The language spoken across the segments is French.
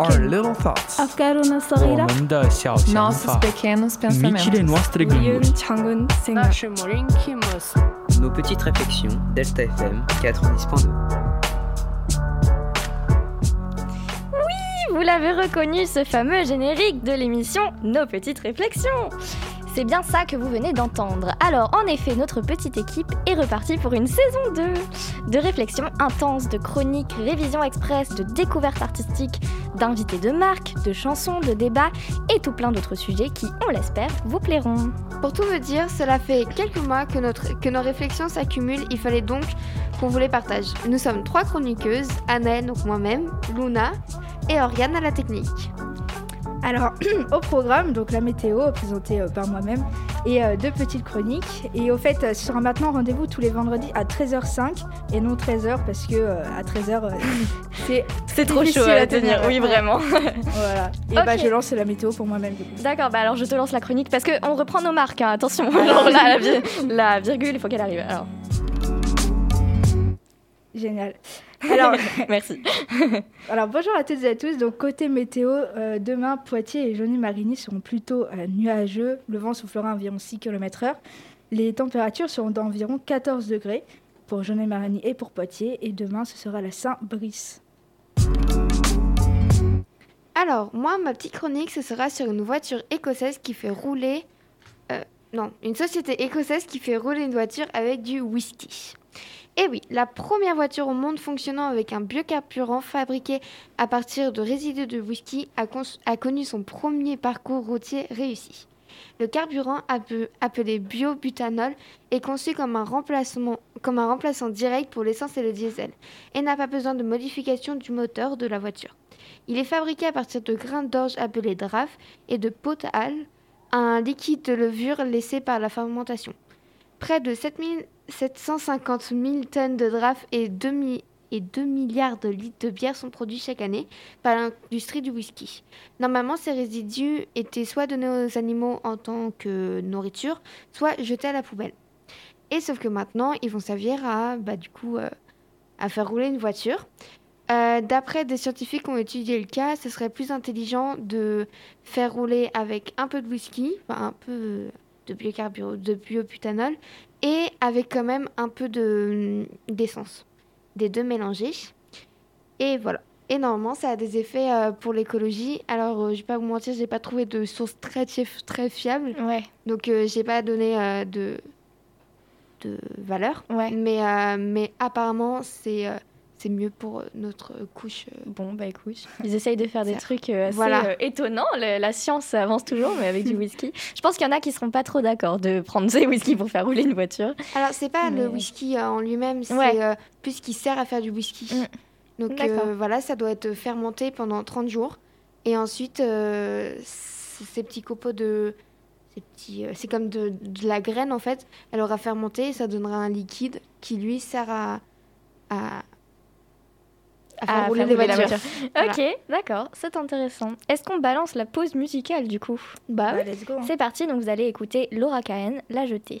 Our little thoughts. Nossos pequenos pensamentos. Nos petites réflexions, Delta FM 90.2. vous l'avez reconnu, ce fameux générique de l'émission Nos petites réflexions. C'est bien ça que vous venez d'entendre. Alors, en effet, notre petite équipe est repartie pour une saison 2 de réflexions intenses, de chroniques, révisions express, de découvertes artistiques, d'invités de marque, de chansons, de débats et tout plein d'autres sujets qui, on l'espère, vous plairont. Pour tout vous dire, cela fait quelques mois que nos réflexions s'accumulent, il fallait donc qu'on vous les partage. Nous sommes trois chroniqueuses, Annelle, donc moi-même, Luna et Oriane à la technique. Alors, au programme, donc la météo présentée euh, par moi-même et euh, deux petites chroniques. Et au fait, euh, ce sera maintenant rendez-vous tous les vendredis à 13h05 et non 13h parce que euh, à 13h, euh, c'est C'est trop chaud à à tenir, tenir, oui, vraiment. voilà. Et bah je lance la météo pour moi-même. D'accord, bah alors je te lance la chronique parce qu'on reprend nos marques, hein, attention. Genre là, la, vi- la virgule, il faut qu'elle arrive. Alors, Génial. Alors, merci. alors bonjour à toutes et à tous. Donc côté météo, euh, demain Poitiers et Jauny-Marigny seront plutôt euh, nuageux. Le vent soufflera à environ 6 km/h. Les températures seront d'environ 14 degrés pour Jauny-Marigny et pour Poitiers. Et demain, ce sera la Saint-Brice. Alors, moi, ma petite chronique, ce sera sur une voiture écossaise qui fait rouler... euh, non, une société écossaise qui fait rouler une voiture avec du whisky. Et oui, la première voiture au monde fonctionnant avec un biocarburant fabriqué à partir de résidus de whisky a, connu son premier parcours routier réussi. Le carburant appe- appelé biobutanol est conçu comme un, remplacement, comme un remplaçant direct pour l'essence et le diesel et n'a pas besoin de modification du moteur de la voiture. Il est fabriqué à partir de grains d'orge appelés draf et de potal, un liquide de levure laissé par la fermentation. Près de 7000 750 000 tonnes de draf et 2, mi- et 2 milliards de litres de bière sont produits chaque année par l'industrie du whisky. Normalement, ces résidus étaient soit donnés aux animaux en tant que nourriture, soit jetés à la poubelle. Et sauf que maintenant, ils vont servir à, bah, du coup, euh, à faire rouler une voiture. Euh, D'après des scientifiques qui ont étudié le cas, ce serait plus intelligent de faire rouler avec un peu de whisky, enfin un peu de biocarburant, de biobutanol, et avec quand même un peu de d'essence. Des deux mélangés. Et voilà. Et normalement, ça a des effets euh, pour l'écologie. Alors, euh, je vais pas vous mentir, j'ai pas trouvé de source très, fiable. Ouais, Donc, euh, j'ai pas donné de, de valeur. ouais. Mais, mais apparemment, c'est c'est mieux pour euh, notre couche. euh. Bon, bah écoute, ils essayent de faire des trucs euh, assez Voilà. euh, étonnants. Le- la science avance toujours, mais avec du whisky. Je pense qu'il y en a qui seront pas trop d'accord de prendre ces whisky pour faire rouler une voiture. Alors, c'est pas le whisky euh, en lui-même, c'est Ouais. euh, plus ce qui sert à faire du whisky. Mm. Donc, euh, voilà, ça doit être fermenté pendant 30 jours. Et ensuite, euh, ces petits copeaux de. euh, c'est comme de, de la graine en fait. Elle aura fermenté et ça donnera un liquide qui lui sert à. à, à faire À rouler faire les rouler la voitures. Voilà. Ok, d'accord, c'est intéressant. Est-ce qu'on balance la pause musicale du coup? Bah Bah, let's go. hein. C'est parti, donc vous allez écouter Laura Cahen, La Jetée.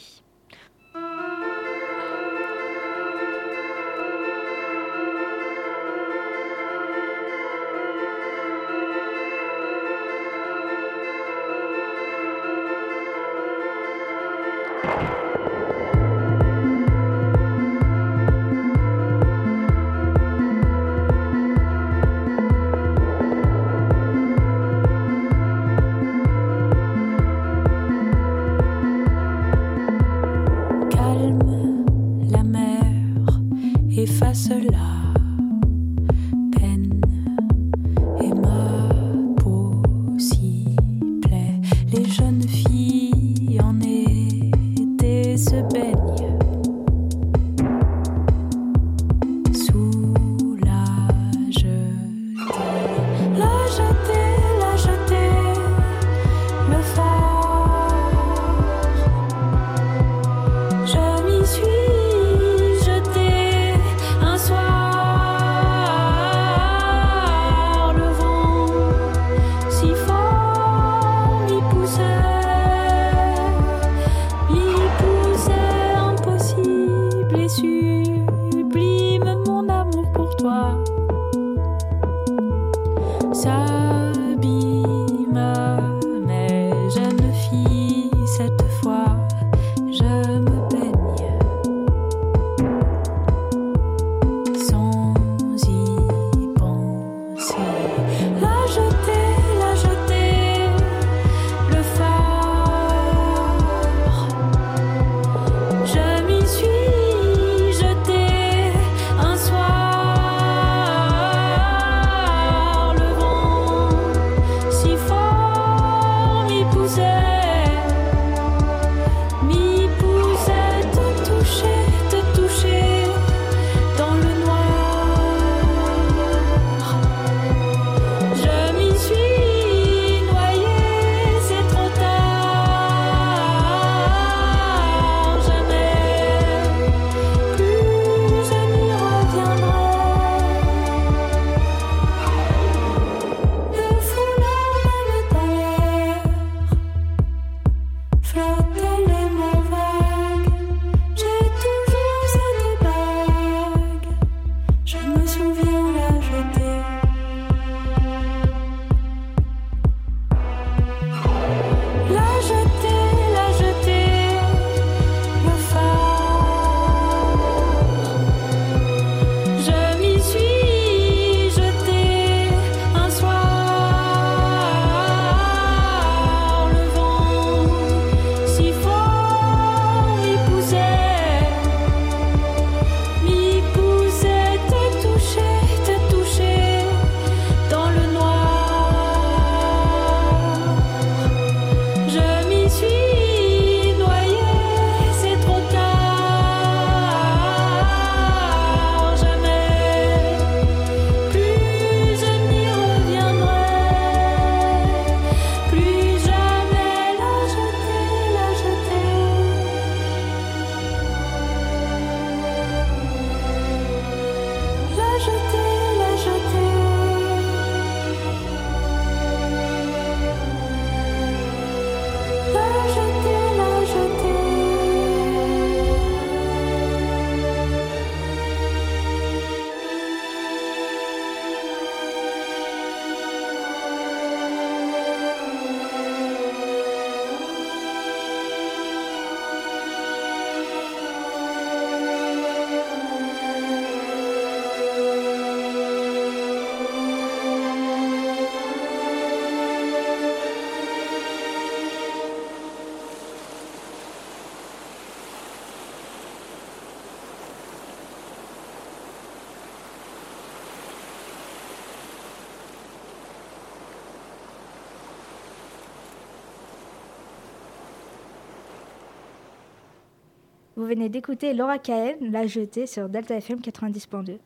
Vous venez d'écouter Laura Cahen, La Jetée sur Delta FM 90.2.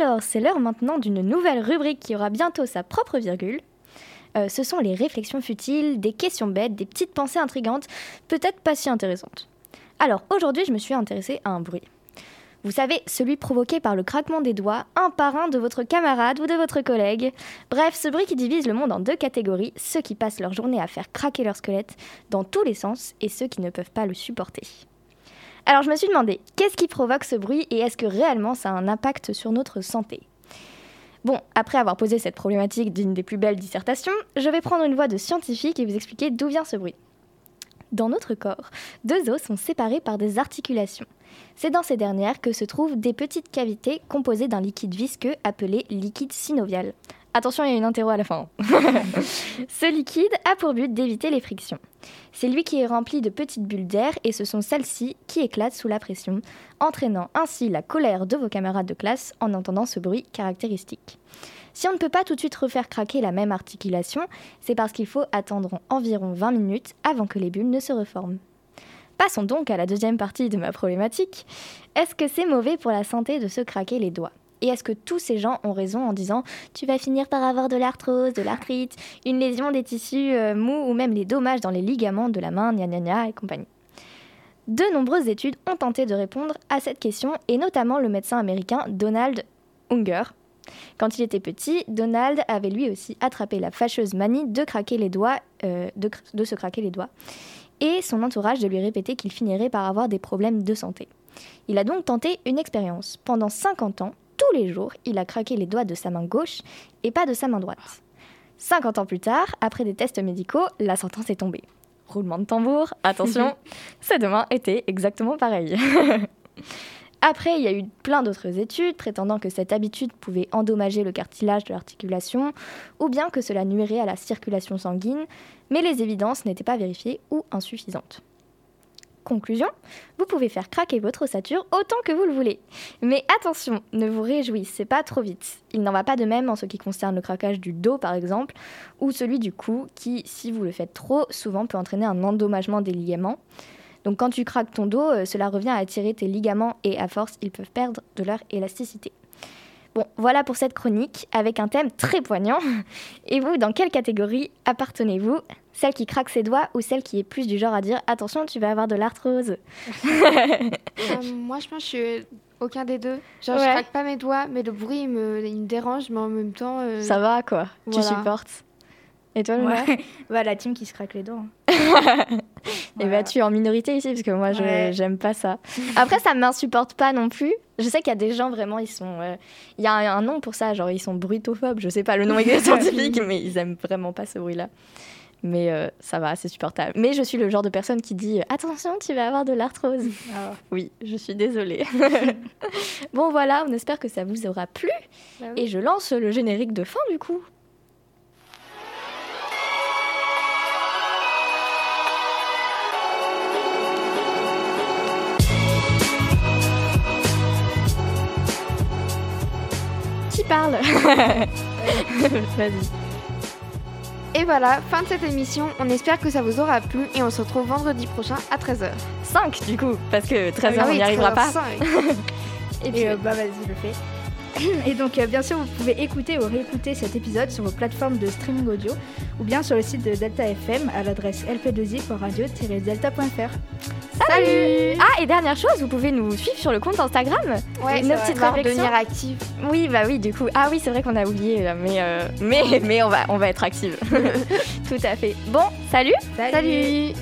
Alors, c'est l'heure maintenant d'une nouvelle rubrique qui aura bientôt sa propre virgule. Euh, ce sont les réflexions futiles, des questions bêtes, des petites pensées intrigantes, peut-être pas si intéressantes. Alors, aujourd'hui, je me suis intéressée à un bruit. Vous savez, celui provoqué par le craquement des doigts, un par un de votre camarade ou de votre collègue. Bref, ce bruit qui divise le monde en deux catégories, ceux qui passent leur journée à faire craquer leur squelette dans tous les sens et ceux qui ne peuvent pas le supporter. Alors je me suis demandé, qu'est-ce qui provoque ce bruit et est-ce que réellement ça a un impact sur notre santé? Bon, après avoir posé cette problématique d'une des plus belles dissertations, je vais prendre une voix de scientifique et vous expliquer d'où vient ce bruit. Dans notre corps, deux os sont séparés par des articulations. C'est dans ces dernières que se trouvent des petites cavités composées d'un liquide visqueux appelé liquide synovial. Attention, il y a une interro à la fin. ce liquide a pour but d'éviter les frictions. C'est lui qui est rempli de petites bulles d'air et ce sont celles-ci qui éclatent sous la pression, entraînant ainsi la colère de vos camarades de classe en entendant ce bruit caractéristique. Si on ne peut pas tout de suite refaire craquer la même articulation, c'est parce qu'il faut attendre environ 20 minutes avant que les bulles ne se reforment. Passons donc à la deuxième partie de ma problématique. Est-ce que c'est mauvais pour la santé de se craquer les doigts? Et est-ce que tous ces gens ont raison en disant tu vas finir par avoir de l'arthrose, de l'arthrite, une lésion des tissus euh, mous ou même les dommages dans les ligaments de la main, gna gna gna et compagnie? De nombreuses études ont tenté de répondre à cette question et notamment le médecin américain Donald Unger. Quand il était petit, Donald avait lui aussi attrapé la fâcheuse manie de craquer les doigts, euh, de, de se craquer les doigts, et son entourage de lui répéter qu'il finirait par avoir des problèmes de santé. Il a donc tenté une expérience. Pendant 50 ans, tous les jours, il a craqué les doigts de sa main gauche et pas de sa main droite. 50 ans plus tard, après des tests médicaux, la sentence est tombée. Roulement de tambour, attention, ses deux mains étaient exactement pareilles. Après, il y a eu plein d'autres études prétendant que cette habitude pouvait endommager le cartilage de l'articulation ou bien que cela nuirait à la circulation sanguine, mais les évidences n'étaient pas vérifiées ou insuffisantes. Conclusion, vous pouvez faire craquer votre ossature autant que vous le voulez. Mais attention, ne vous réjouissez pas trop vite. Il n'en va pas de même en ce qui concerne le craquage du dos par exemple, ou celui du cou qui, si vous le faites trop, souvent peut entraîner un endommagement des ligaments. Donc quand tu craques ton dos, euh, cela revient à tirer tes ligaments et à force, ils peuvent perdre de leur élasticité. Bon, voilà pour cette chronique avec un thème très poignant. Et vous, dans quelle catégorie appartenez-vous? Celle qui craque ses doigts ou celle qui est plus du genre à dire attention, tu vas avoir de l'arthrose Euh, moi, je pense que je suis aucun des deux. Genre, je Ouais. craque pas mes doigts, mais le bruit il me, il me dérange, mais en même temps. euh, Ça va quoi Tu supportes Et toi, Luna Ouais. bah, la team qui se craque les dents. hein. Et Voilà. bah tu es en minorité ici parce que moi je Ouais. j'aime pas ça. Après ça m'insupporte pas non plus. Je sais qu'il y a des gens vraiment ils sont euh, il y a un, un nom pour ça genre ils sont bruitophobes, je sais pas le nom exact scientifique mais ils aiment vraiment pas ce bruit là. Mais euh, ça va, c'est supportable. Mais je suis le genre de personne qui dit attention, tu vas avoir de l'arthrose. Ah. Oui, je suis désolée. bon voilà, on espère que ça vous aura plu bah oui. et je lance le générique de fin du coup. Parle Vas-y. Et voilà, fin de cette émission. On espère que ça vous aura plu et on se retrouve vendredi prochain à 13h. 5 du coup, parce que 13h Ah on oui, n'y arrivera pas. 13h05. Et puis, Et euh, bah vas-y, le fais. Et donc, euh, bien sûr, vous pouvez écouter ou réécouter cet épisode sur vos plateformes de streaming audio ou bien sur le site de Delta FM à l'adresse lp2i.radio-delta.fr. Salut Ah, et dernière chose, vous pouvez nous suivre sur le compte Instagram. Ouais, Nos petites réflexions. devenir active. Oui, bah oui, du coup. Ah oui, c'est vrai qu'on a oublié, là, mais, euh, mais, mais on, va, on va être active. Tout à fait. Bon, salut Salut